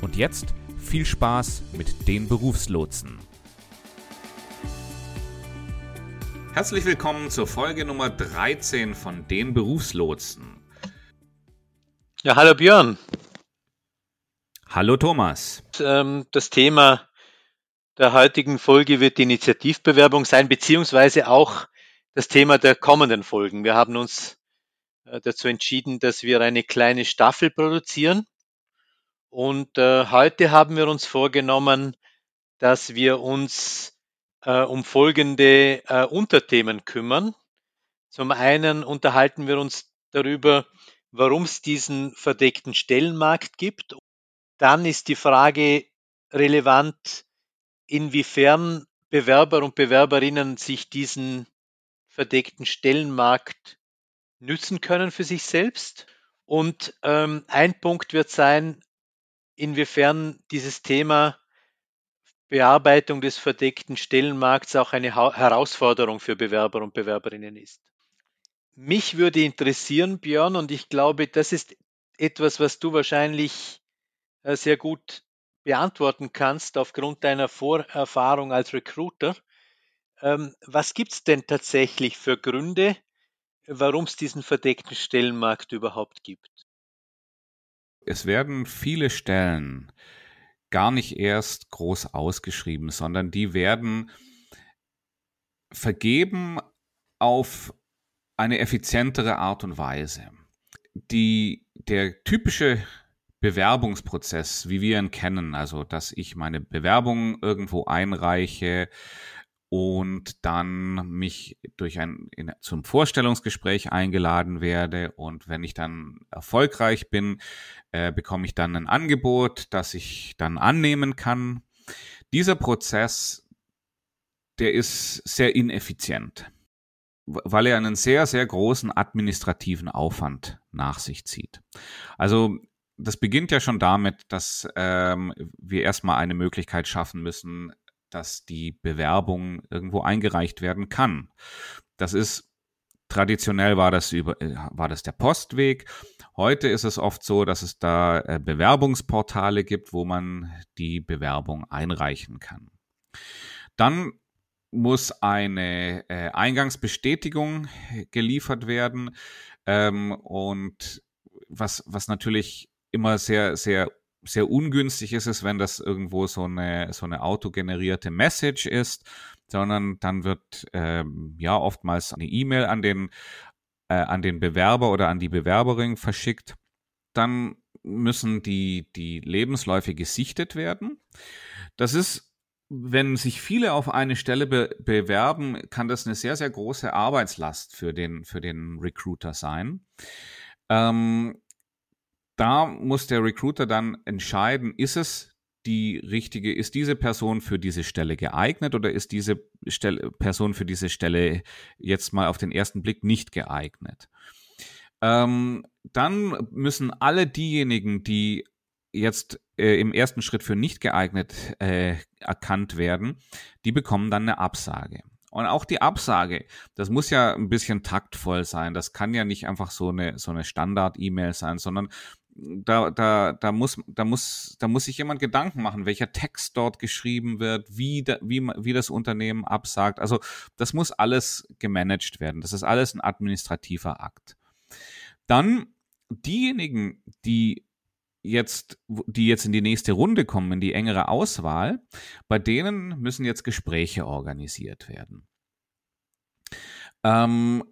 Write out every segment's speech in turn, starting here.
Und jetzt viel Spaß mit den Berufslotsen. Herzlich willkommen zur Folge Nummer 13 von den Berufslotsen. Ja, hallo Björn. Hallo Thomas. Ähm, das Thema der heutigen Folge wird die Initiativbewerbung sein, beziehungsweise auch das Thema der kommenden Folgen. Wir haben uns äh, dazu entschieden, dass wir eine kleine Staffel produzieren. Und äh, heute haben wir uns vorgenommen, dass wir uns äh, um folgende äh, Unterthemen kümmern. Zum einen unterhalten wir uns darüber, warum es diesen verdeckten Stellenmarkt gibt. Dann ist die Frage relevant, inwiefern Bewerber und Bewerberinnen sich diesen verdeckten Stellenmarkt nützen können für sich selbst. Und ähm, ein Punkt wird sein, inwiefern dieses Thema Bearbeitung des verdeckten Stellenmarkts auch eine ha Herausforderung für Bewerber und Bewerberinnen ist. Mich würde interessieren, Björn, und ich glaube, das ist etwas, was du wahrscheinlich äh, sehr gut beantworten kannst aufgrund deiner Vorerfahrung als Recruiter. Ähm, was gibt es denn tatsächlich für Gründe, warum es diesen verdeckten Stellenmarkt überhaupt gibt? Es werden viele Stellen gar nicht erst groß ausgeschrieben, sondern die werden vergeben auf eine effizientere Art und Weise. Die, der typische Bewerbungsprozess, wie wir ihn kennen, also dass ich meine Bewerbung irgendwo einreiche, und dann mich durch ein in, zum Vorstellungsgespräch eingeladen werde und wenn ich dann erfolgreich bin, äh, bekomme ich dann ein Angebot, das ich dann annehmen kann. Dieser Prozess, der ist sehr ineffizient, weil er einen sehr, sehr großen administrativen Aufwand nach sich zieht. Also das beginnt ja schon damit, dass ähm, wir erstmal eine Möglichkeit schaffen müssen, dass die Bewerbung irgendwo eingereicht werden kann. Das ist traditionell war das über äh, war das der Postweg. Heute ist es oft so, dass es da äh, Bewerbungsportale gibt, wo man die Bewerbung einreichen kann. Dann muss eine äh, Eingangsbestätigung geliefert werden ähm, und was was natürlich immer sehr sehr sehr ungünstig ist es, wenn das irgendwo so eine, so eine autogenerierte Message ist, sondern dann wird ähm, ja oftmals eine E-Mail an den, äh, an den Bewerber oder an die Bewerberin verschickt. Dann müssen die, die Lebensläufe gesichtet werden. Das ist, wenn sich viele auf eine Stelle be bewerben, kann das eine sehr, sehr große Arbeitslast für den, für den Recruiter sein. Ähm, da muss der Recruiter dann entscheiden, ist es die richtige, ist diese Person für diese Stelle geeignet oder ist diese Stelle, Person für diese Stelle jetzt mal auf den ersten Blick nicht geeignet? Ähm, dann müssen alle diejenigen, die jetzt äh, im ersten Schritt für nicht geeignet äh, erkannt werden, die bekommen dann eine Absage. Und auch die Absage, das muss ja ein bisschen taktvoll sein. Das kann ja nicht einfach so eine, so eine Standard-E-Mail sein, sondern da, da, da, muss, da, muss, da muss sich jemand Gedanken machen, welcher Text dort geschrieben wird, wie, da, wie, wie das Unternehmen absagt. Also das muss alles gemanagt werden. Das ist alles ein administrativer Akt. Dann diejenigen, die jetzt, die jetzt in die nächste Runde kommen, in die engere Auswahl, bei denen müssen jetzt Gespräche organisiert werden. Ähm,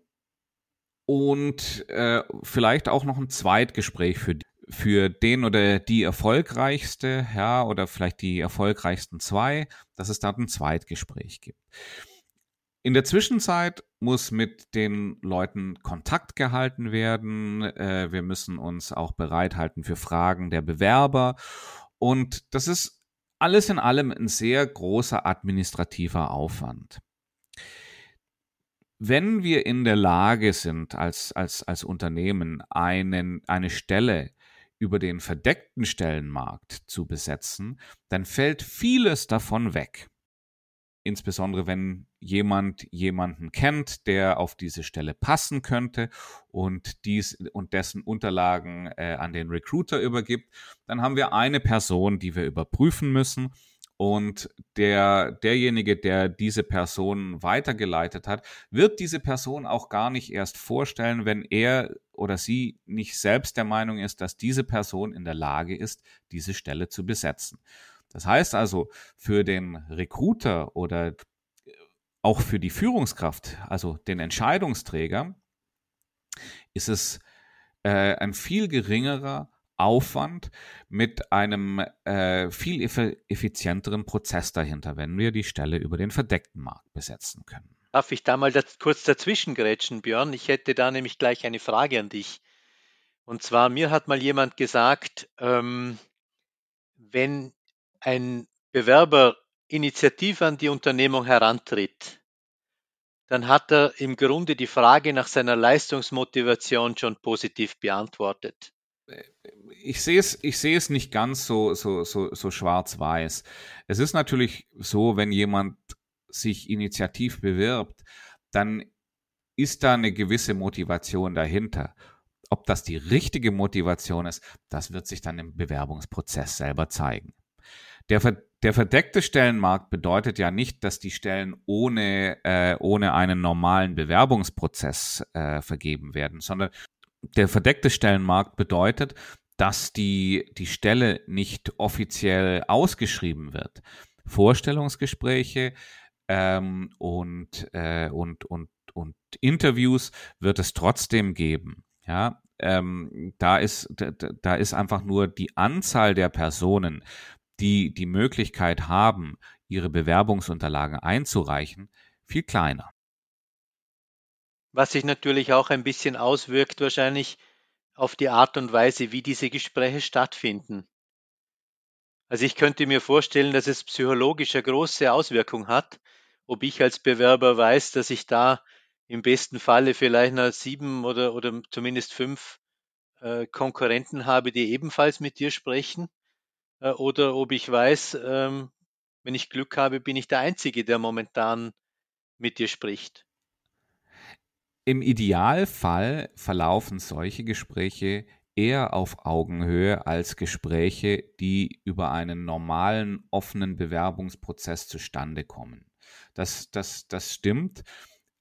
und äh, vielleicht auch noch ein Zweitgespräch für, für den oder die erfolgreichste, ja, oder vielleicht die erfolgreichsten zwei, dass es da ein Zweitgespräch gibt. In der Zwischenzeit muss mit den Leuten Kontakt gehalten werden. Äh, wir müssen uns auch bereithalten für Fragen der Bewerber. Und das ist alles in allem ein sehr großer administrativer Aufwand. Wenn wir in der Lage sind, als, als, als Unternehmen einen, eine Stelle über den verdeckten Stellenmarkt zu besetzen, dann fällt vieles davon weg. Insbesondere wenn jemand jemanden kennt, der auf diese Stelle passen könnte und dies und dessen Unterlagen äh, an den Recruiter übergibt, dann haben wir eine Person, die wir überprüfen müssen und der, derjenige, der diese Person weitergeleitet hat, wird diese Person auch gar nicht erst vorstellen, wenn er oder sie nicht selbst der Meinung ist, dass diese Person in der Lage ist, diese Stelle zu besetzen. Das heißt also, für den Recruiter oder auch für die Führungskraft, also den Entscheidungsträger, ist es äh, ein viel geringerer Aufwand mit einem äh, viel effizienteren Prozess dahinter, wenn wir die Stelle über den verdeckten Markt besetzen können. Darf ich da mal das, kurz dazwischen grätschen, Björn? Ich hätte da nämlich gleich eine Frage an dich. Und zwar, mir hat mal jemand gesagt, ähm, wenn ein Bewerber initiativ an die Unternehmung herantritt, dann hat er im Grunde die Frage nach seiner Leistungsmotivation schon positiv beantwortet ich sehe es, ich sehe es nicht ganz so, so, so, so schwarz-weiß. Es ist natürlich so, wenn jemand sich initiativ bewirbt, dann ist da eine gewisse Motivation dahinter. Ob das die richtige Motivation ist, das wird sich dann im Bewerbungsprozess selber zeigen. Der, der verdeckte Stellenmarkt bedeutet ja nicht, dass die Stellen ohne, äh, ohne einen normalen Bewerbungsprozess äh, vergeben werden, sondern der verdeckte Stellenmarkt bedeutet, dass die, die Stelle nicht offiziell ausgeschrieben wird. Vorstellungsgespräche ähm, und, äh, und, und, und Interviews wird es trotzdem geben. Ja, ähm, da ist, da, da ist einfach nur die Anzahl der Personen, die die Möglichkeit haben, ihre Bewerbungsunterlagen einzureichen, viel kleiner. Was sich natürlich auch ein bisschen auswirkt wahrscheinlich auf die Art und Weise, wie diese Gespräche stattfinden. Also ich könnte mir vorstellen, dass es psychologisch eine große Auswirkung hat, ob ich als Bewerber weiß, dass ich da im besten Falle vielleicht noch sieben oder, oder zumindest fünf äh, Konkurrenten habe, die ebenfalls mit dir sprechen, äh, oder ob ich weiß, ähm, wenn ich Glück habe, bin ich der Einzige, der momentan mit dir spricht. Im Idealfall verlaufen solche Gespräche eher auf Augenhöhe als Gespräche, die über einen normalen, offenen Bewerbungsprozess zustande kommen. Das, das, das stimmt.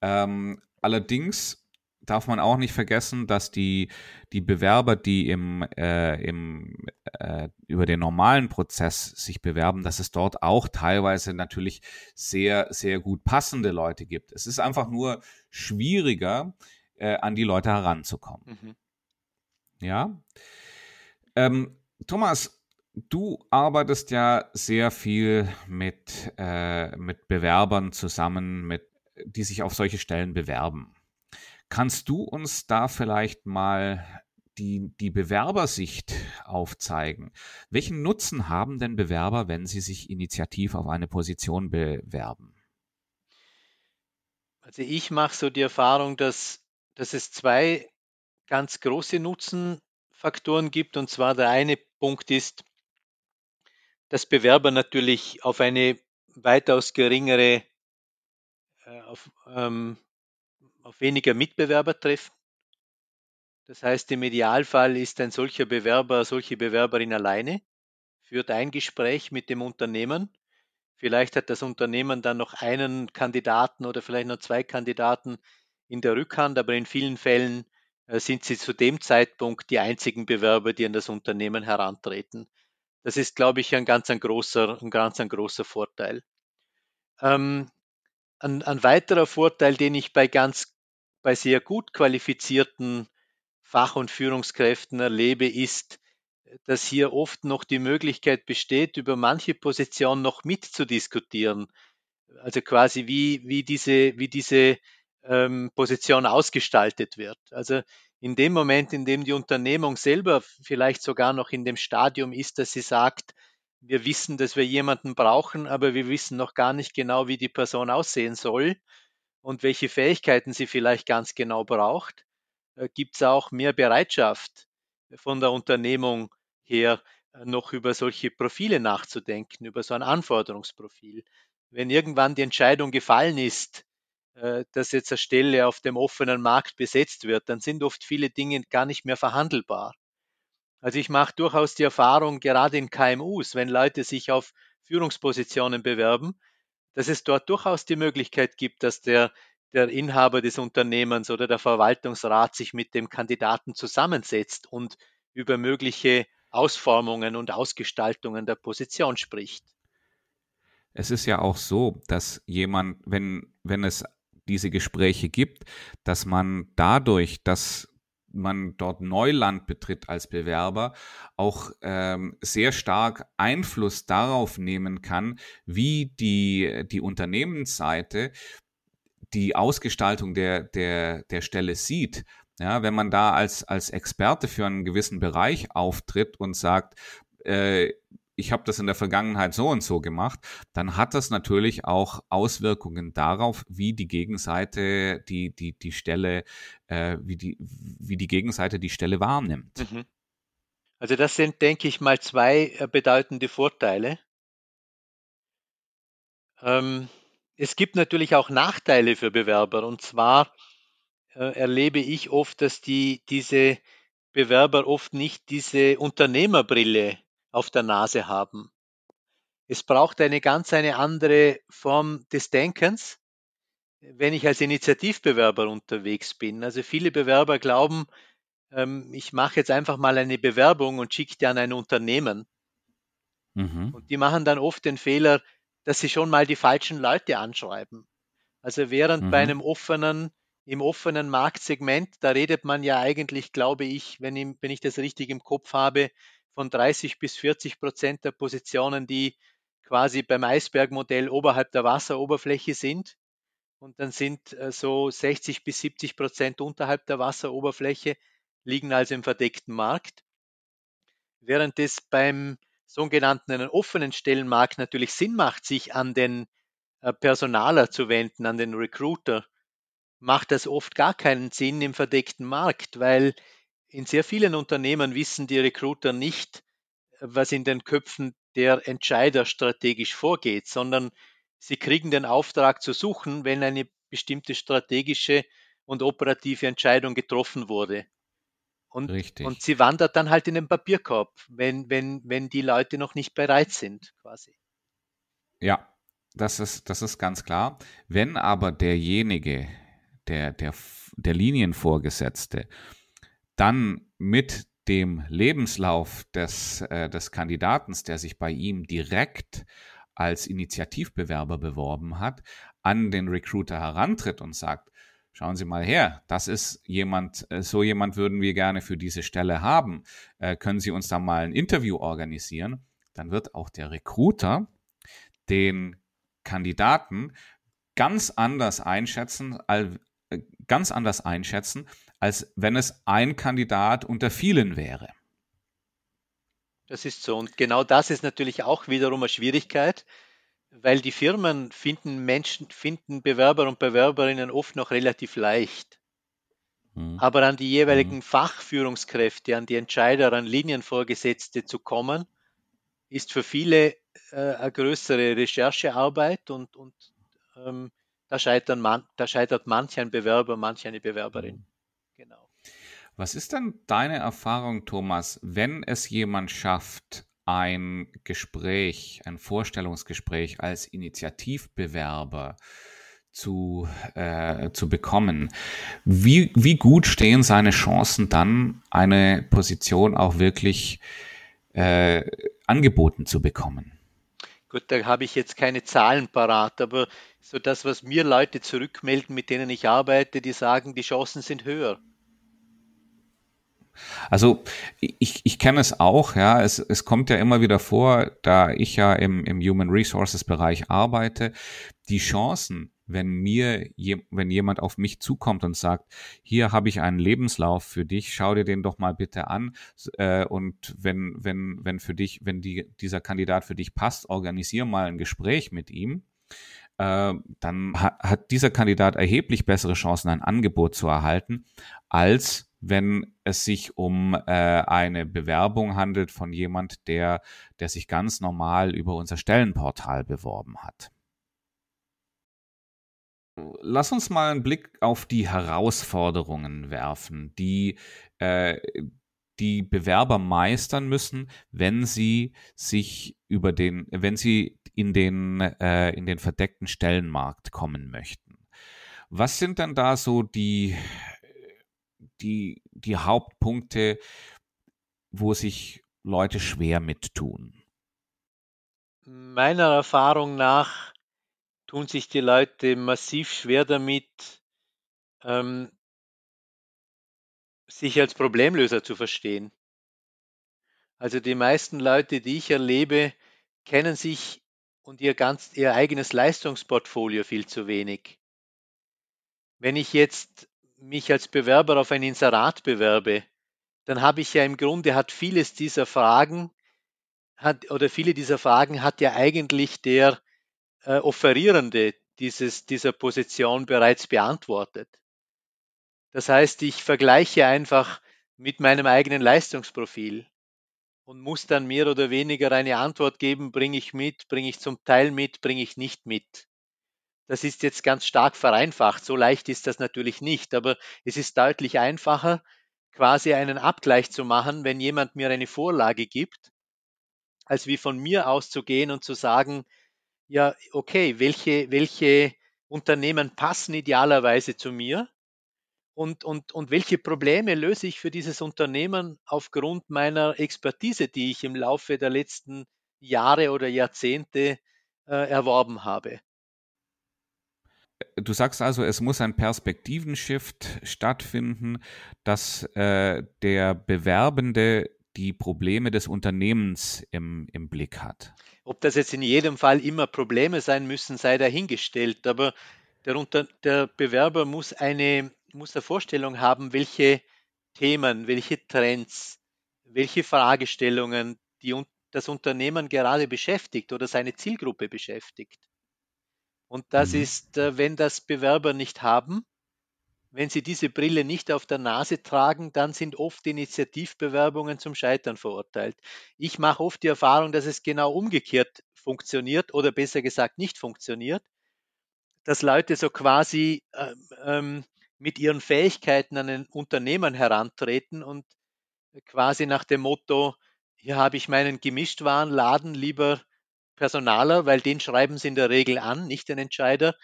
Ähm, allerdings darf man auch nicht vergessen, dass die, die Bewerber, die im, äh, im, äh, über den normalen Prozess sich bewerben, dass es dort auch teilweise natürlich sehr, sehr gut passende Leute gibt. Es ist einfach nur schwieriger, äh, an die Leute heranzukommen. Mhm. Ja. Ähm, Thomas, du arbeitest ja sehr viel mit, äh, mit Bewerbern zusammen, mit, die sich auf solche Stellen bewerben. Kannst du uns da vielleicht mal die, die Bewerbersicht aufzeigen? Welchen Nutzen haben denn Bewerber, wenn sie sich initiativ auf eine Position bewerben? Also ich mache so die Erfahrung, dass, dass es zwei ganz große Nutzenfaktoren gibt. Und zwar der eine Punkt ist, dass Bewerber natürlich auf eine weitaus geringere, äh, auf, ähm, auf weniger Mitbewerber treffen. Das heißt, im Idealfall ist ein solcher Bewerber, solche Bewerberin alleine, führt ein Gespräch mit dem Unternehmen. Vielleicht hat das Unternehmen dann noch einen Kandidaten oder vielleicht noch zwei Kandidaten in der Rückhand, aber in vielen Fällen äh, sind sie zu dem Zeitpunkt die einzigen Bewerber, die an das Unternehmen herantreten. Das ist, glaube ich, ein ganz ein großer, ein ganz ein großer Vorteil. Ähm, ein, ein weiterer Vorteil, den ich bei ganz bei sehr gut qualifizierten Fach- und Führungskräften erlebe, ist, dass hier oft noch die Möglichkeit besteht, über manche Position noch mitzudiskutieren. Also quasi wie, wie diese, wie diese ähm, Position ausgestaltet wird. Also in dem Moment, in dem die Unternehmung selber vielleicht sogar noch in dem Stadium ist, dass sie sagt, wir wissen, dass wir jemanden brauchen, aber wir wissen noch gar nicht genau, wie die Person aussehen soll und welche Fähigkeiten sie vielleicht ganz genau braucht, äh, gibt es auch mehr Bereitschaft von der Unternehmung her, äh, noch über solche Profile nachzudenken, über so ein Anforderungsprofil. Wenn irgendwann die Entscheidung gefallen ist, äh, dass jetzt eine Stelle auf dem offenen Markt besetzt wird, dann sind oft viele Dinge gar nicht mehr verhandelbar. Also ich mache durchaus die Erfahrung, gerade in KMUs, wenn Leute sich auf Führungspositionen bewerben, dass es dort durchaus die Möglichkeit gibt, dass der, der Inhaber des Unternehmens oder der Verwaltungsrat sich mit dem Kandidaten zusammensetzt und über mögliche Ausformungen und Ausgestaltungen der Position spricht. Es ist ja auch so, dass jemand, wenn, wenn es diese Gespräche gibt, dass man dadurch, dass man dort Neuland betritt als Bewerber, auch ähm, sehr stark Einfluss darauf nehmen kann, wie die, die Unternehmensseite die Ausgestaltung der, der, der Stelle sieht. Ja, wenn man da als, als Experte für einen gewissen Bereich auftritt und sagt, äh, ich habe das in der Vergangenheit so und so gemacht, dann hat das natürlich auch Auswirkungen darauf, wie die Gegenseite die, die, die Stelle, äh, wie, die, wie die Gegenseite die Stelle wahrnimmt. Mhm. Also das sind, denke ich mal, zwei äh, bedeutende Vorteile. Ähm, es gibt natürlich auch Nachteile für Bewerber und zwar äh, erlebe ich oft, dass die, diese Bewerber oft nicht diese Unternehmerbrille auf der Nase haben. Es braucht eine ganz eine andere Form des Denkens, wenn ich als Initiativbewerber unterwegs bin. Also viele Bewerber glauben, ähm, ich mache jetzt einfach mal eine Bewerbung und schicke die an ein Unternehmen. Mhm. Und die machen dann oft den Fehler, dass sie schon mal die falschen Leute anschreiben. Also während mhm. bei einem offenen, im offenen Marktsegment, da redet man ja eigentlich, glaube ich, wenn ich, wenn ich das richtig im Kopf habe, von 30 bis 40 Prozent der Positionen, die quasi beim Eisbergmodell oberhalb der Wasseroberfläche sind. Und dann sind äh, so 60 bis 70 Prozent unterhalb der Wasseroberfläche, liegen also im verdeckten Markt. Während es beim sogenannten offenen Stellenmarkt natürlich Sinn macht, sich an den äh, Personaler zu wenden, an den Recruiter, macht das oft gar keinen Sinn im verdeckten Markt, weil in sehr vielen Unternehmen wissen die Recruiter nicht, was in den Köpfen der Entscheider strategisch vorgeht, sondern sie kriegen den Auftrag zu suchen, wenn eine bestimmte strategische und operative Entscheidung getroffen wurde. Und, Richtig. und sie wandert dann halt in den Papierkorb, wenn, wenn, wenn die Leute noch nicht bereit sind, quasi. Ja, das ist, das ist ganz klar. Wenn aber derjenige, der, der, der Linienvorgesetzte, dann mit dem Lebenslauf des, äh, des Kandidaten, der sich bei ihm direkt als Initiativbewerber beworben hat, an den Recruiter herantritt und sagt, schauen Sie mal her, das ist jemand, äh, so jemand würden wir gerne für diese Stelle haben. Äh, können Sie uns da mal ein Interview organisieren? Dann wird auch der Recruiter den Kandidaten ganz anders einschätzen, äh, ganz anders einschätzen, als wenn es ein Kandidat unter vielen wäre. Das ist so. Und genau das ist natürlich auch wiederum eine Schwierigkeit, weil die Firmen finden Menschen, finden Bewerber und Bewerberinnen oft noch relativ leicht. Mhm. Aber an die jeweiligen mhm. Fachführungskräfte, an die Entscheider, an Linienvorgesetzte zu kommen, ist für viele äh, eine größere Recherchearbeit und, und ähm, da, scheitern man, da scheitert manch ein Bewerber, manch eine Bewerberin. Was ist denn deine Erfahrung, Thomas, wenn es jemand schafft, ein Gespräch, ein Vorstellungsgespräch als Initiativbewerber zu, äh, zu bekommen. Wie, wie gut stehen seine Chancen dann, eine Position auch wirklich äh, angeboten zu bekommen? Gut, da habe ich jetzt keine Zahlen parat, aber so das, was mir Leute zurückmelden, mit denen ich arbeite, die sagen, die Chancen sind höher. Also ich, ich kenne es auch, ja, es, es kommt ja immer wieder vor, da ich ja im, im Human Resources Bereich arbeite, die Chancen wenn mir, wenn jemand auf mich zukommt und sagt, hier habe ich einen Lebenslauf für dich, schau dir den doch mal bitte an. Äh, und wenn, wenn, wenn für dich, wenn die, dieser Kandidat für dich passt, organisier mal ein Gespräch mit ihm. Äh, dann hat dieser Kandidat erheblich bessere Chancen, ein Angebot zu erhalten, als wenn es sich um äh, eine Bewerbung handelt von jemand, der, der sich ganz normal über unser Stellenportal beworben hat. Lass uns mal einen Blick auf die Herausforderungen werfen, die äh, die Bewerber meistern müssen, wenn sie sich über den, wenn sie in den, äh, in den verdeckten Stellenmarkt kommen möchten. Was sind denn da so die, die, die Hauptpunkte, wo sich Leute schwer mittun? Meiner Erfahrung nach tun sich die Leute massiv schwer damit, ähm, sich als Problemlöser zu verstehen. Also die meisten Leute, die ich erlebe, kennen sich und ihr ganz ihr eigenes Leistungsportfolio viel zu wenig. Wenn ich jetzt mich als Bewerber auf ein Inserat bewerbe, dann habe ich ja im Grunde hat vieles dieser Fragen hat oder viele dieser Fragen hat ja eigentlich der äh, Offerierende dieses, dieser Position bereits beantwortet. Das heißt, ich vergleiche einfach mit meinem eigenen Leistungsprofil und muss dann mehr oder weniger eine Antwort geben, bringe ich mit, bringe ich zum Teil mit, bringe ich nicht mit. Das ist jetzt ganz stark vereinfacht. So leicht ist das natürlich nicht, aber es ist deutlich einfacher, quasi einen Abgleich zu machen, wenn jemand mir eine Vorlage gibt, als wie von mir auszugehen und zu sagen, ja, okay, welche, welche Unternehmen passen idealerweise zu mir und, und, und welche Probleme löse ich für dieses Unternehmen aufgrund meiner Expertise, die ich im Laufe der letzten Jahre oder Jahrzehnte äh, erworben habe. Du sagst also, es muss ein Perspektivenshift stattfinden, dass äh, der Bewerbende die Probleme des Unternehmens im, im Blick hat. Ob das jetzt in jedem Fall immer Probleme sein müssen, sei dahingestellt. Aber der, Unter der Bewerber muss eine, muss eine Vorstellung haben, welche Themen, welche Trends, welche Fragestellungen die das Unternehmen gerade beschäftigt oder seine Zielgruppe beschäftigt. Und das mhm. ist, äh, wenn das Bewerber nicht haben, wenn sie diese Brille nicht auf der Nase tragen, dann sind oft Initiativbewerbungen zum Scheitern verurteilt. Ich mache oft die Erfahrung, dass es genau umgekehrt funktioniert oder besser gesagt nicht funktioniert, dass Leute so quasi ähm, ähm mit ihren Fähigkeiten an ein Unternehmen herantreten und quasi nach dem Motto, hier habe ich meinen Gemischtwarenladen lieber Personaler, weil den schreiben sie in der Regel an, nicht den Entscheider.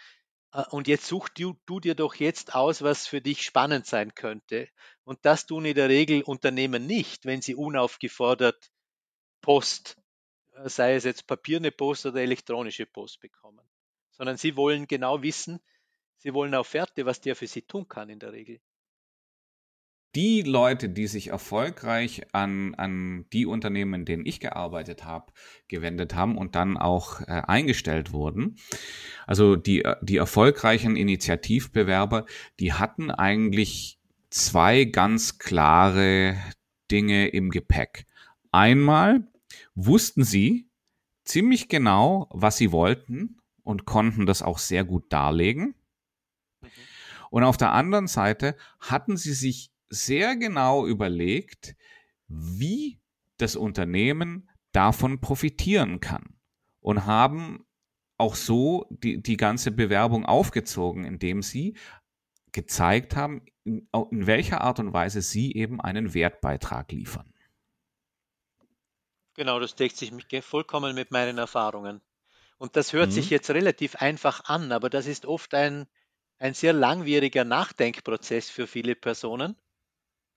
Äh, und jetzt such du, du dir doch jetzt aus, was für dich spannend sein könnte. Und das tun in der Regel Unternehmen nicht, wenn sie unaufgefordert Post, äh, sei es jetzt papierne Post oder elektronische Post bekommen, sondern sie wollen genau wissen, sie wollen Offerte, was der für sie tun kann in der Regel die Leute, die sich erfolgreich an, an die Unternehmen, in denen ich gearbeitet habe, gewendet haben und dann auch äh, eingestellt wurden, also die, die erfolgreichen Initiativbewerber, die hatten eigentlich zwei ganz klare Dinge im Gepäck. Einmal wussten sie ziemlich genau, was sie wollten und konnten das auch sehr gut darlegen. Mhm. Und auf der anderen Seite hatten sie sich sehr genau überlegt, wie das Unternehmen davon profitieren kann und haben auch so die, die ganze Bewerbung aufgezogen, indem sie gezeigt haben, in, in welcher Art und Weise sie eben einen Wertbeitrag liefern. Genau, das deckt sich vollkommen mit meinen Erfahrungen. Und das hört mhm. sich jetzt relativ einfach an, aber das ist oft ein, ein sehr langwieriger Nachdenkprozess für viele Personen,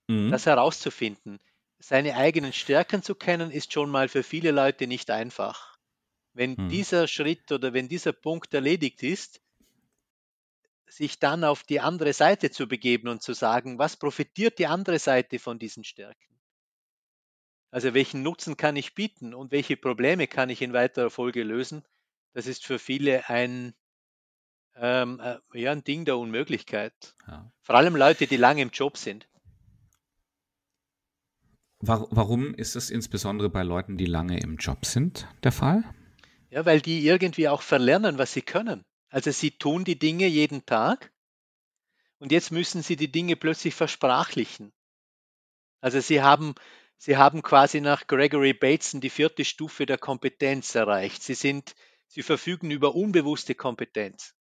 Mhm. Das herauszufinden. Seine eigenen Stärken zu kennen, ist schon mal für viele Leute nicht einfach. Wenn Mhm. dieser Schritt oder wenn dieser Punkt erledigt ist, sich dann auf die andere Seite zu begeben und zu sagen, was profitiert die andere Seite von diesen Stärken? Also welchen Nutzen kann ich bieten und welche Probleme kann ich in weiterer Folge lösen? Das ist für viele ein, ähm, äh, ja, ein Ding der Unmöglichkeit. Ja. Vor allem Leute, die lange im Job sind. Warum ist das insbesondere bei Leuten, die lange im Job sind, der Fall? Ja, weil die irgendwie auch verlernen, was sie können. Also sie tun die Dinge jeden Tag und jetzt müssen sie die Dinge plötzlich versprachlichen. Also sie haben, sie haben quasi nach Gregory Bateson die vierte Stufe der Kompetenz erreicht. Sie sind, sie verfügen über unbewusste Kompetenz.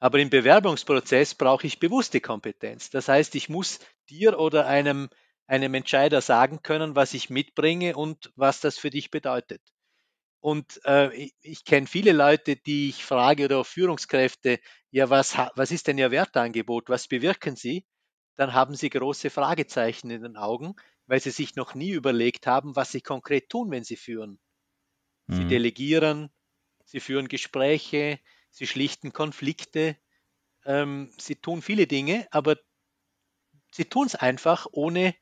Aber im Bewerbungsprozess brauche ich bewusste Kompetenz. Das heißt, ich muss dir oder einem, einem Entscheider sagen können, was ich mitbringe und was das für dich bedeutet. Und äh, ich, ich kenne viele Leute, die ich frage oder auch Führungskräfte, ja, was, was ist denn Ihr Wertangebot? Was bewirken Sie? Dann haben sie große Fragezeichen in den Augen, weil sie sich noch nie überlegt haben, was sie konkret tun, wenn sie führen. Sie mhm. delegieren, sie führen Gespräche, sie schlichten Konflikte, ähm, sie tun viele Dinge, aber sie tun es einfach, ohne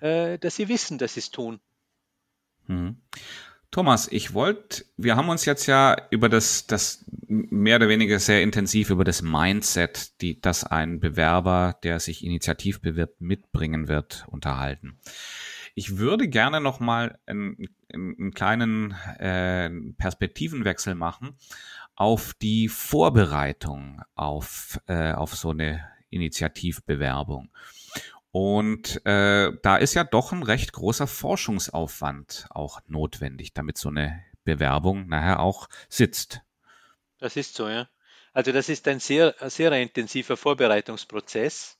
äh, dass sie wissen, dass sie es tun. Mhm. Thomas, ich wollte, wir haben uns jetzt ja über das, das mehr oder weniger sehr intensiv über das Mindset, die, das ein Bewerber, der sich initiativ bewirbt, mitbringen wird, unterhalten. Ich würde gerne noch mal einen, einen kleinen äh, Perspektivenwechsel machen auf die Vorbereitung auf, äh, auf so eine Initiativbewerbung. Und äh, da ist ja doch ein recht großer Forschungsaufwand auch notwendig, damit so eine Bewerbung nachher auch sitzt. Das ist so, ja. Also das ist ein sehr, sehr intensiver Vorbereitungsprozess.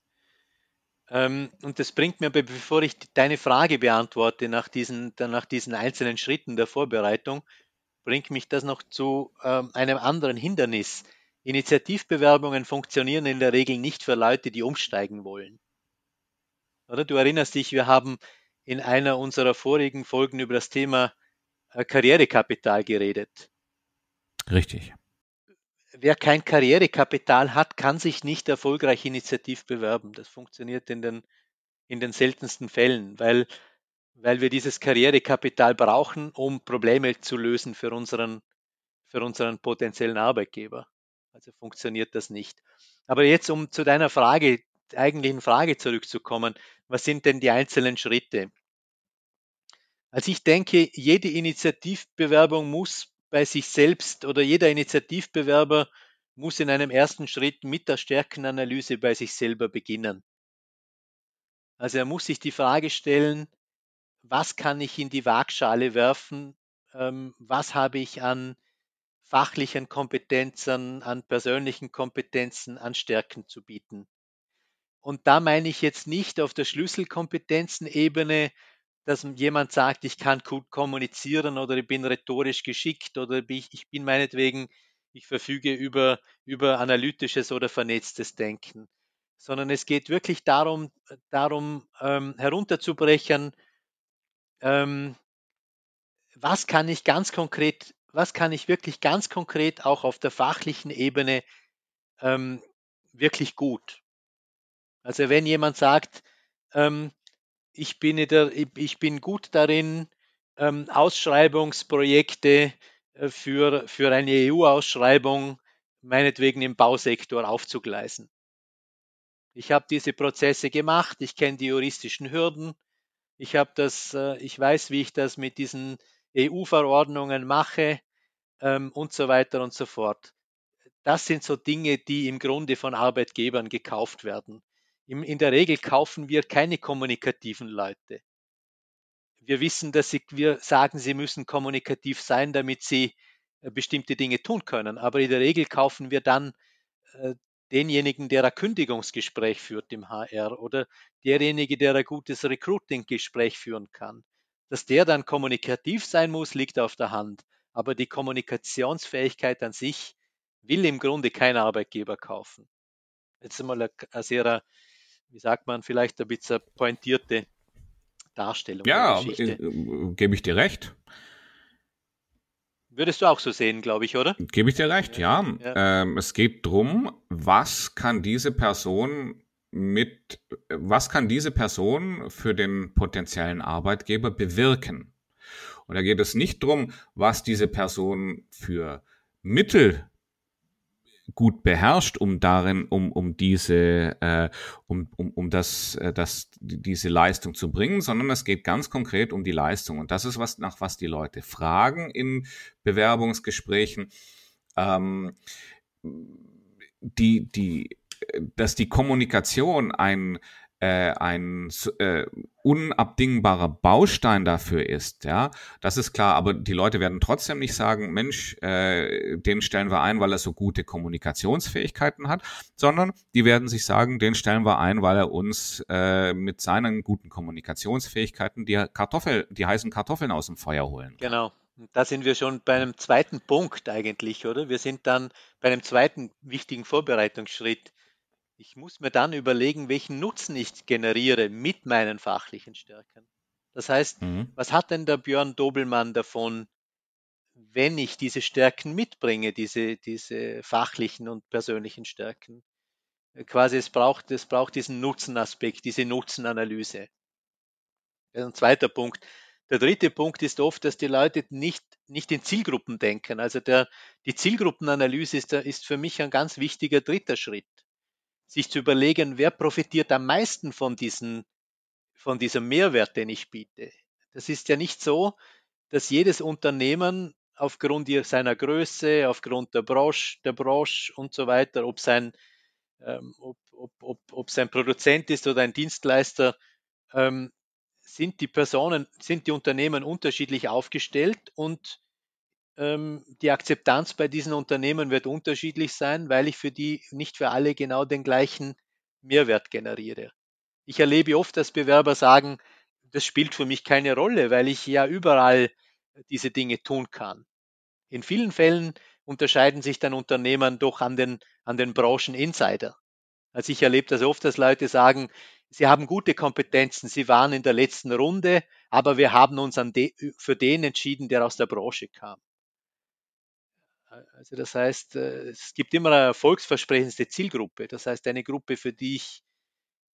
Ähm, und das bringt mir, bevor ich deine Frage beantworte nach diesen, nach diesen einzelnen Schritten der Vorbereitung, bringt mich das noch zu ähm, einem anderen Hindernis. Initiativbewerbungen funktionieren in der Regel nicht für Leute, die umsteigen wollen. Oder du erinnerst dich, wir haben in einer unserer vorigen Folgen über das Thema äh, Karrierekapital geredet. Richtig. Wer kein Karrierekapital hat, kann sich nicht erfolgreich initiativ bewerben. Das funktioniert in den, in den seltensten Fällen, weil, weil wir dieses Karrierekapital brauchen, um Probleme zu lösen für unseren, für unseren potenziellen Arbeitgeber. Also funktioniert das nicht. Aber jetzt, um zu deiner Frage eigentlichen Frage zurückzukommen, was sind denn die einzelnen Schritte? Also ich denke, jede Initiativbewerbung muss bei sich selbst oder jeder Initiativbewerber muss in einem ersten Schritt mit der Stärkenanalyse bei sich selber beginnen. Also er muss sich die Frage stellen, was kann ich in die Waagschale werfen, ähm, was habe ich an fachlichen Kompetenzen, an persönlichen Kompetenzen, an Stärken zu bieten. Und da meine ich jetzt nicht auf der Schlüsselkompetenzenebene, dass jemand sagt, ich kann gut kommunizieren oder ich bin rhetorisch geschickt oder ich bin meinetwegen, ich verfüge über, über analytisches oder vernetztes Denken, sondern es geht wirklich darum, darum ähm, herunterzubrechen, ähm, was kann ich ganz konkret, was kann ich wirklich ganz konkret auch auf der fachlichen Ebene ähm, wirklich gut. Also wenn jemand sagt, ähm, ich, bin der, ich bin gut darin, ähm, Ausschreibungsprojekte äh, für, für eine EU-Ausschreibung meinetwegen im Bausektor aufzugleisen. Ich habe diese Prozesse gemacht, ich kenne die juristischen Hürden, ich habe das, äh, ich weiß, wie ich das mit diesen EU-Verordnungen mache ähm, und so weiter und so fort. Das sind so Dinge, die im Grunde von Arbeitgebern gekauft werden in der Regel kaufen wir keine kommunikativen Leute. Wir wissen, dass sie, wir sagen, sie müssen kommunikativ sein, damit sie äh, bestimmte Dinge tun können. Aber in der Regel kaufen wir dann äh, denjenigen, der ein Kündigungsgespräch führt im HR oder derjenige, der ein gutes Recruiting-Gespräch führen kann. Dass der dann kommunikativ sein muss, liegt auf der Hand. Aber die Kommunikationsfähigkeit an sich will im Grunde kein Arbeitgeber kaufen. Jetzt einmal eine sehr wie sagt man, vielleicht ein bisschen pointierte Darstellung ja. Ja, äh, gebe ich dir recht. Würdest du auch so sehen, glaube ich, oder? Gebe ich dir recht, ja. ja. Ähm, es geht darum, was kann diese Person mit, was kann diese Person für den potenziellen Arbeitgeber bewirken? Und da geht es nicht darum, was diese Person für Mittel gut beherrscht, um darin, um, um diese, äh, um, um, um das, äh, das, diese Leistung zu bringen, sondern es geht ganz konkret um die Leistung. Und das ist was, nach was die Leute fragen in Bewerbungsgesprächen. Ähm, die, die, dass die Kommunikation ein äh, ein äh, unabdingbarer Baustein dafür ist, ja, das ist klar, aber die Leute werden trotzdem nicht sagen, Mensch, äh, den stellen wir ein, weil er so gute Kommunikationsfähigkeiten hat, sondern die werden sich sagen, den stellen wir ein, weil er uns äh, mit seinen guten Kommunikationsfähigkeiten die Kartoffel, die heißen Kartoffeln aus dem Feuer holen. Kann. Genau. Da sind wir schon bei einem zweiten Punkt eigentlich, oder? Wir sind dann bei einem zweiten wichtigen Vorbereitungsschritt. Ich muss mir dann überlegen, welchen Nutzen ich generiere mit meinen fachlichen Stärken. Das heißt, mhm. was hat denn der Björn Dobelmann davon, wenn ich diese Stärken mitbringe, diese, diese fachlichen und persönlichen Stärken? Quasi, es braucht, es braucht diesen Nutzenaspekt, diese Nutzenanalyse. Ein zweiter Punkt. Der dritte Punkt ist oft, dass die Leute nicht, nicht in Zielgruppen denken. Also der, die Zielgruppenanalyse ist, ist für mich ein ganz wichtiger dritter Schritt sich zu überlegen, wer profitiert am meisten von, diesen, von diesem Mehrwert, den ich biete. Das ist ja nicht so, dass jedes Unternehmen aufgrund seiner Größe, aufgrund der Branche, der Branche und so weiter, ob sein, ähm, ob, ob, ob, ob sein Produzent ist oder ein Dienstleister, ähm, sind die Personen, sind die Unternehmen unterschiedlich aufgestellt und die Akzeptanz bei diesen Unternehmen wird unterschiedlich sein, weil ich für die nicht für alle genau den gleichen Mehrwert generiere. Ich erlebe oft, dass Bewerber sagen, das spielt für mich keine Rolle, weil ich ja überall diese Dinge tun kann. In vielen Fällen unterscheiden sich dann Unternehmen doch an den, an den Brancheninsider. Also ich erlebe das oft, dass Leute sagen, sie haben gute Kompetenzen, sie waren in der letzten Runde, aber wir haben uns de, für den entschieden, der aus der Branche kam. Also das heißt, äh, es gibt immer eine erfolgsversprechendste Zielgruppe. Das heißt, eine Gruppe, für die ich,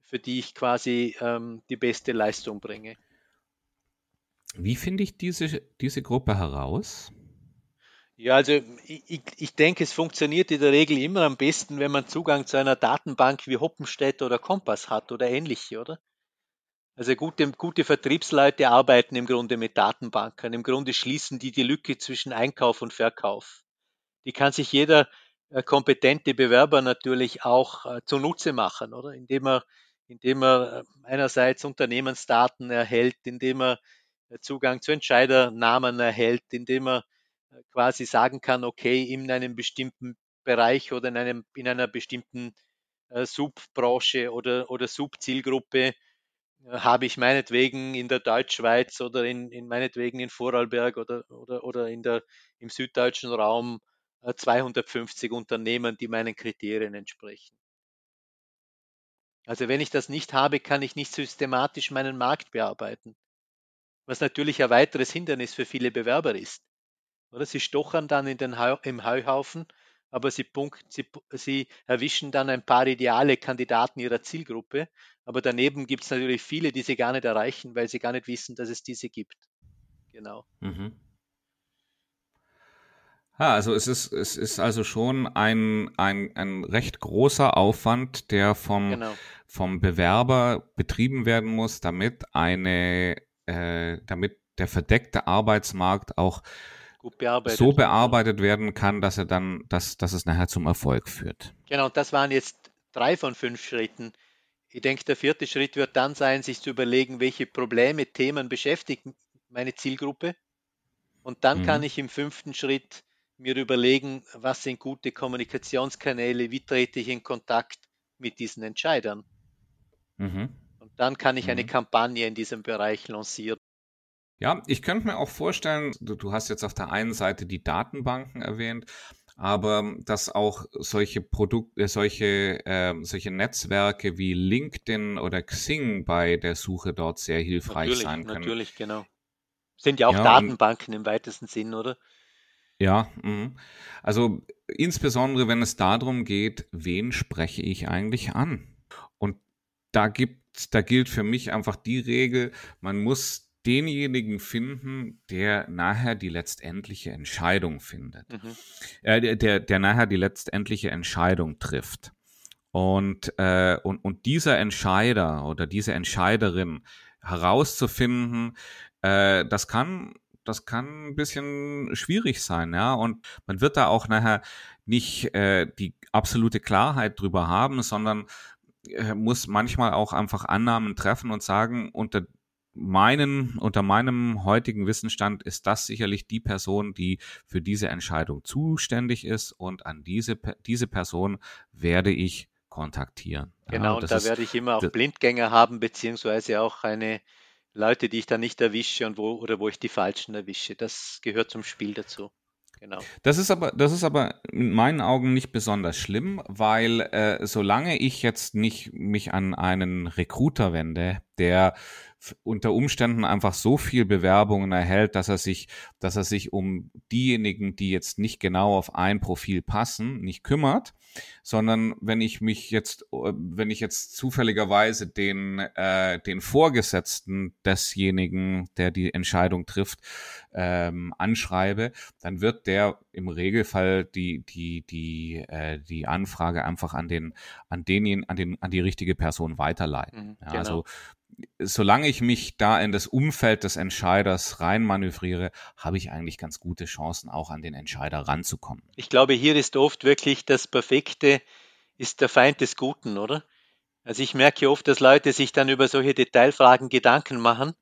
für die ich quasi ähm, die beste Leistung bringe. Wie finde ich diese, diese Gruppe heraus? Ja, also ich, ich denke, es funktioniert in der Regel immer am besten, wenn man Zugang zu einer Datenbank wie Hoppenstedt oder Kompass hat oder ähnliche, oder? Also gute, gute Vertriebsleute arbeiten im Grunde mit Datenbanken. Im Grunde schließen die die Lücke zwischen Einkauf und Verkauf die kann sich jeder äh, kompetente Bewerber natürlich auch äh, zunutze machen, oder? Indem er, indem er äh, einerseits Unternehmensdaten erhält, indem er Zugang zu Entscheidernamen erhält, indem er quasi sagen kann, okay, in einem bestimmten Bereich oder in, einem, in einer bestimmten Subbranche oder, oder Subzielgruppe habe ich meinetwegen in der Deutschschweiz oder in, in meinetwegen in Vorarlberg oder, oder, oder in der, im süddeutschen Raum 250 äh, Unternehmen, die meinen Kriterien entsprechen. Also wenn ich das nicht habe, kann ich nicht systematisch meinen Markt bearbeiten. Was natürlich ein weiteres Hindernis für viele Bewerber ist. Oder sie stochern dann in den Heu, im Heuhaufen, aber sie, punkt, sie, sie erwischen dann ein paar ideale Kandidaten ihrer Zielgruppe. Aber daneben gibt es natürlich viele, die sie gar nicht erreichen, weil sie gar nicht wissen, dass es diese gibt. Genau. Mhm. Ja, also es ist, es ist also schon ein, ein, ein recht großer Aufwand, der vom, genau. vom Bewerber betrieben werden muss, damit eine, äh, damit der verdeckte Arbeitsmarkt auch bearbeitet so bearbeitet werden kann, dass er dann, dass, dass es nachher zum Erfolg führt. Genau, das waren jetzt drei von fünf Schritten. Ich denke, der vierte Schritt wird dann sein, sich zu überlegen, welche Probleme, Themen beschäftigt meine Zielgruppe. Und dann mhm. kann ich im fünften Schritt mir überlegen, was sind gute Kommunikationskanäle, wie trete ich in Kontakt mit diesen Entscheidern. Mhm. Und dann kann ich eine mhm. Kampagne in diesem Bereich lancieren. Ja, ich könnte mir auch vorstellen, du, du hast jetzt auf der einen Seite die Datenbanken erwähnt, aber dass auch solche Produkte, äh, solche, äh, solche Netzwerke wie LinkedIn oder Xing bei der Suche dort sehr hilfreich natürlich, sein können. Natürlich, genau. Sind ja auch ja, Datenbanken im weitesten Sinn, oder? Ja, mh. also insbesondere wenn es darum geht, wen spreche ich eigentlich an? Und da gibt, da gilt für mich einfach die Regel, man muss denjenigen finden, der nachher die letztendliche Entscheidung findet, mhm. äh, der, der nachher die letztendliche Entscheidung trifft. Und, äh, und, und dieser Entscheider oder diese Entscheiderin herauszufinden, äh, das kann das kann ein bisschen schwierig sein, ja. Und man wird da auch nachher nicht äh, die absolute Klarheit drüber haben, sondern äh, muss manchmal auch einfach Annahmen treffen und sagen, unter meinen, unter meinem heutigen Wissensstand ist das sicherlich die Person, die für diese Entscheidung zuständig ist und an diese, diese Person werde ich kontaktieren. Genau, ja, und da ist, werde ich immer auch Blindgänger haben, beziehungsweise auch eine Leute, die ich dann nicht erwische und wo oder wo ich die falschen erwische. Das gehört zum Spiel dazu. Genau. Das ist aber, das ist aber in meinen Augen nicht besonders schlimm, weil äh, solange ich jetzt nicht mich an einen Recruiter wende, der unter Umständen einfach so viel Bewerbungen erhält, dass er sich, dass er sich um diejenigen, die jetzt nicht genau auf ein Profil passen, nicht kümmert, sondern wenn ich mich jetzt, äh, wenn ich jetzt zufälligerweise den, äh, den Vorgesetzten desjenigen, der die Entscheidung trifft, ähm, anschreibe, dann wird der im Regelfall die, die, die, äh, die Anfrage einfach an den, an denjenigen, an den, an die richtige Person weiterleiten. Mhm, ja, genau. Also solange ich mich da in das Umfeld des Entscheiders reinmanövriere, habe ich eigentlich ganz gute Chancen, auch an den Entscheider ranzukommen. Ich glaube, hier ist oft wirklich das Perfekte ist der Feind des Guten, oder? Also ich merke oft, dass Leute sich dann über solche Detailfragen Gedanken machen.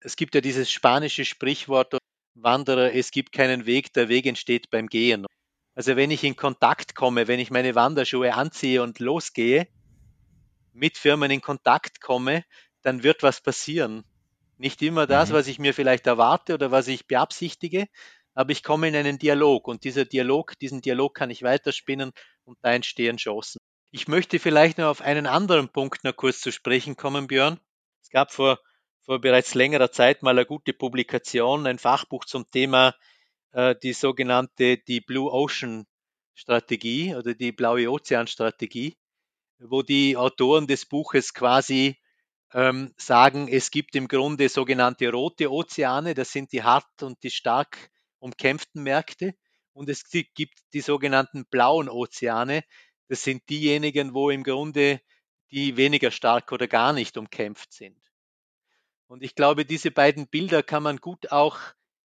Es gibt ja dieses spanische Sprichwort, Wanderer, es gibt keinen Weg, der Weg entsteht beim Gehen. Also wenn ich in Kontakt komme, wenn ich meine Wanderschuhe anziehe und losgehe, mit Firmen in Kontakt komme, dann wird was passieren. Nicht immer das, mhm. was ich mir vielleicht erwarte oder was ich beabsichtige, aber ich komme in einen Dialog und dieser Dialog, diesen Dialog kann ich weiterspinnen und da entstehen Chancen. Ich möchte vielleicht noch auf einen anderen Punkt noch kurz zu sprechen kommen, Björn. Es gab vor, vor bereits längerer Zeit mal eine gute Publikation, ein Fachbuch zum Thema äh, die sogenannte die Blue Ocean Strategie oder die Blaue Ozean Strategie, wo die Autoren des Buches quasi ähm, sagen, es gibt im Grunde sogenannte rote Ozeane, das sind die hart und die stark umkämpften Märkte. Und es gibt die sogenannten blauen Ozeane, das sind diejenigen, wo im Grunde die weniger stark oder gar nicht umkämpft sind. Und ich glaube, diese beiden Bilder kann man gut auch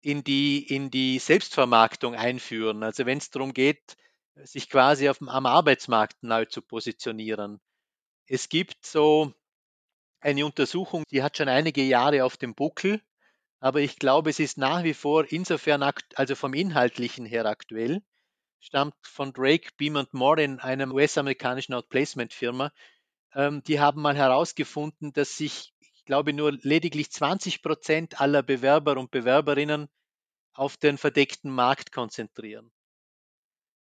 in die, in die Selbstvermarktung einführen. Also wenn es darum geht, sich quasi auf, am Arbeitsmarkt neu zu positionieren. Es gibt so eine Untersuchung, die hat schon einige Jahre auf dem Buckel, aber ich glaube, es ist nach wie vor insofern, also vom Inhaltlichen her aktuell, stammt von Drake, Beam und Morin, einem US-amerikanischen Outplacement-Firma. Ähm, die haben mal herausgefunden, dass sich, ich glaube, nur lediglich 20 Prozent aller Bewerber und Bewerberinnen auf den verdeckten Markt konzentrieren,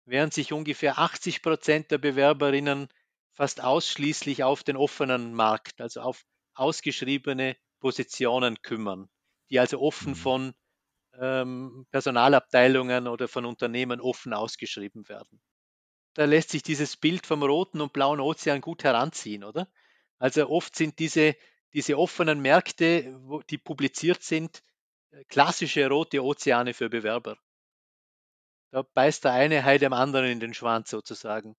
während sich ungefähr 80 Prozent der Bewerberinnen fast ausschließlich auf den offenen Markt, also auf ausgeschriebene Positionen kümmern, die also offen mhm. von ähm, Personalabteilungen oder von Unternehmen offen ausgeschrieben werden. Da lässt sich dieses Bild vom roten und blauen Ozean gut heranziehen, oder? Also oft sind diese, diese offenen Märkte, wo, die publiziert sind, äh, klassische rote Ozeane für Bewerber. Da beißt der eine Hai dem anderen in den Schwanz sozusagen.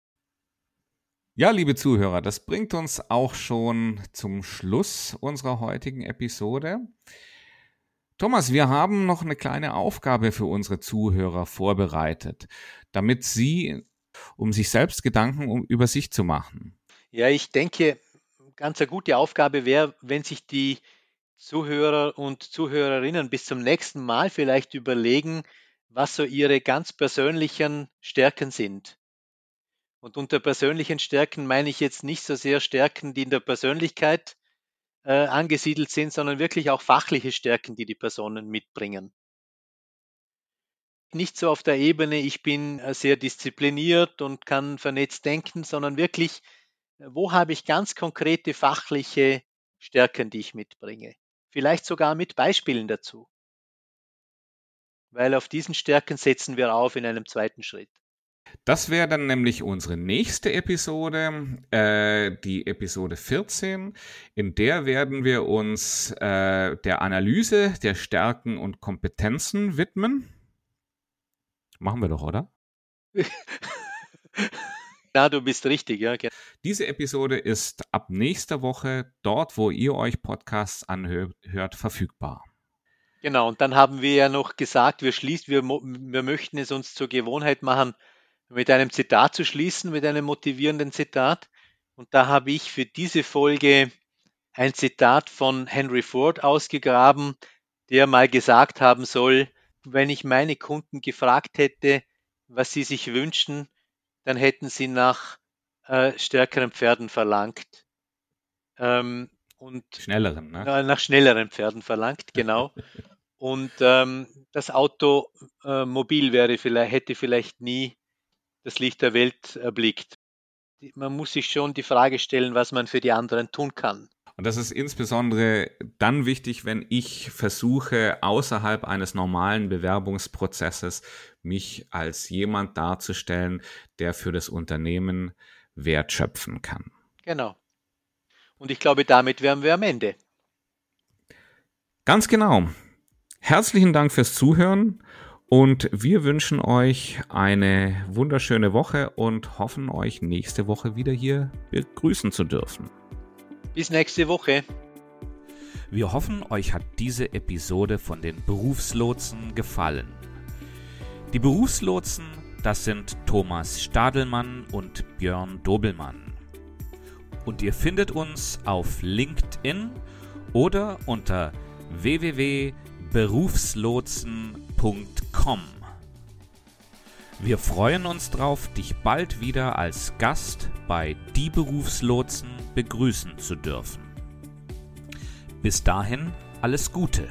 Ja, liebe Zuhörer, das bringt uns auch schon zum Schluss unserer heutigen Episode. Thomas, wir haben noch eine kleine Aufgabe für unsere Zuhörer vorbereitet, damit sie, um sich selbst Gedanken um, über sich zu machen. Ja, ich denke, ganz eine gute Aufgabe wäre, wenn sich die Zuhörer und Zuhörerinnen bis zum nächsten Mal vielleicht überlegen, was so ihre ganz persönlichen Stärken sind. Und unter persönlichen Stärken meine ich jetzt nicht so sehr Stärken, die in der Persönlichkeit äh, angesiedelt sind, sondern wirklich auch fachliche Stärken, die die Personen mitbringen. Nicht so auf der Ebene, ich bin äh, sehr diszipliniert und kann vernetzt denken, sondern wirklich, äh, wo habe ich ganz konkrete fachliche Stärken, die ich mitbringe. Vielleicht sogar mit Beispielen dazu. Weil auf diesen Stärken setzen wir auf in einem zweiten Schritt. Das wäre dann nämlich unsere nächste Episode, äh, die Episode 14. In der werden wir uns äh, der Analyse der Stärken und Kompetenzen widmen. Machen wir doch, oder? ja, du bist richtig, ja. Diese Episode ist ab nächster Woche dort, wo ihr euch Podcasts anhört, verfügbar. Genau, und dann haben wir ja noch gesagt, wir schließen, wir, wir möchten es uns zur Gewohnheit machen, mit einem Zitat zu schließen, mit einem motivierenden Zitat. Und da habe ich für diese Folge ein Zitat von Henry Ford ausgegraben, der mal gesagt haben soll, wenn ich meine Kunden gefragt hätte, was sie sich wünschen, dann hätten sie nach äh, stärkeren Pferden verlangt. Ähm, und schnelleren, ne? nach schnelleren Pferden verlangt, genau. und ähm, das Automobil wäre vielleicht, hätte vielleicht nie das Licht der Welt erblickt. Man muss sich schon die Frage stellen, was man für die anderen tun kann. Und das ist insbesondere dann wichtig, wenn ich versuche, außerhalb eines normalen Bewerbungsprozesses mich als jemand darzustellen, der für das Unternehmen Wert schöpfen kann. Genau. Und ich glaube, damit wären wir am Ende. Ganz genau. Herzlichen Dank fürs Zuhören und wir wünschen euch eine wunderschöne Woche und hoffen euch nächste Woche wieder hier begrüßen zu dürfen. Bis nächste Woche. Wir hoffen, euch hat diese Episode von den Berufslotsen gefallen. Die Berufslotsen, das sind Thomas Stadelmann und Björn Dobelmann. Und ihr findet uns auf LinkedIn oder unter www.berufslotsen.com. Wir freuen uns darauf, dich bald wieder als Gast bei Die Berufslotsen begrüßen zu dürfen. Bis dahin alles Gute.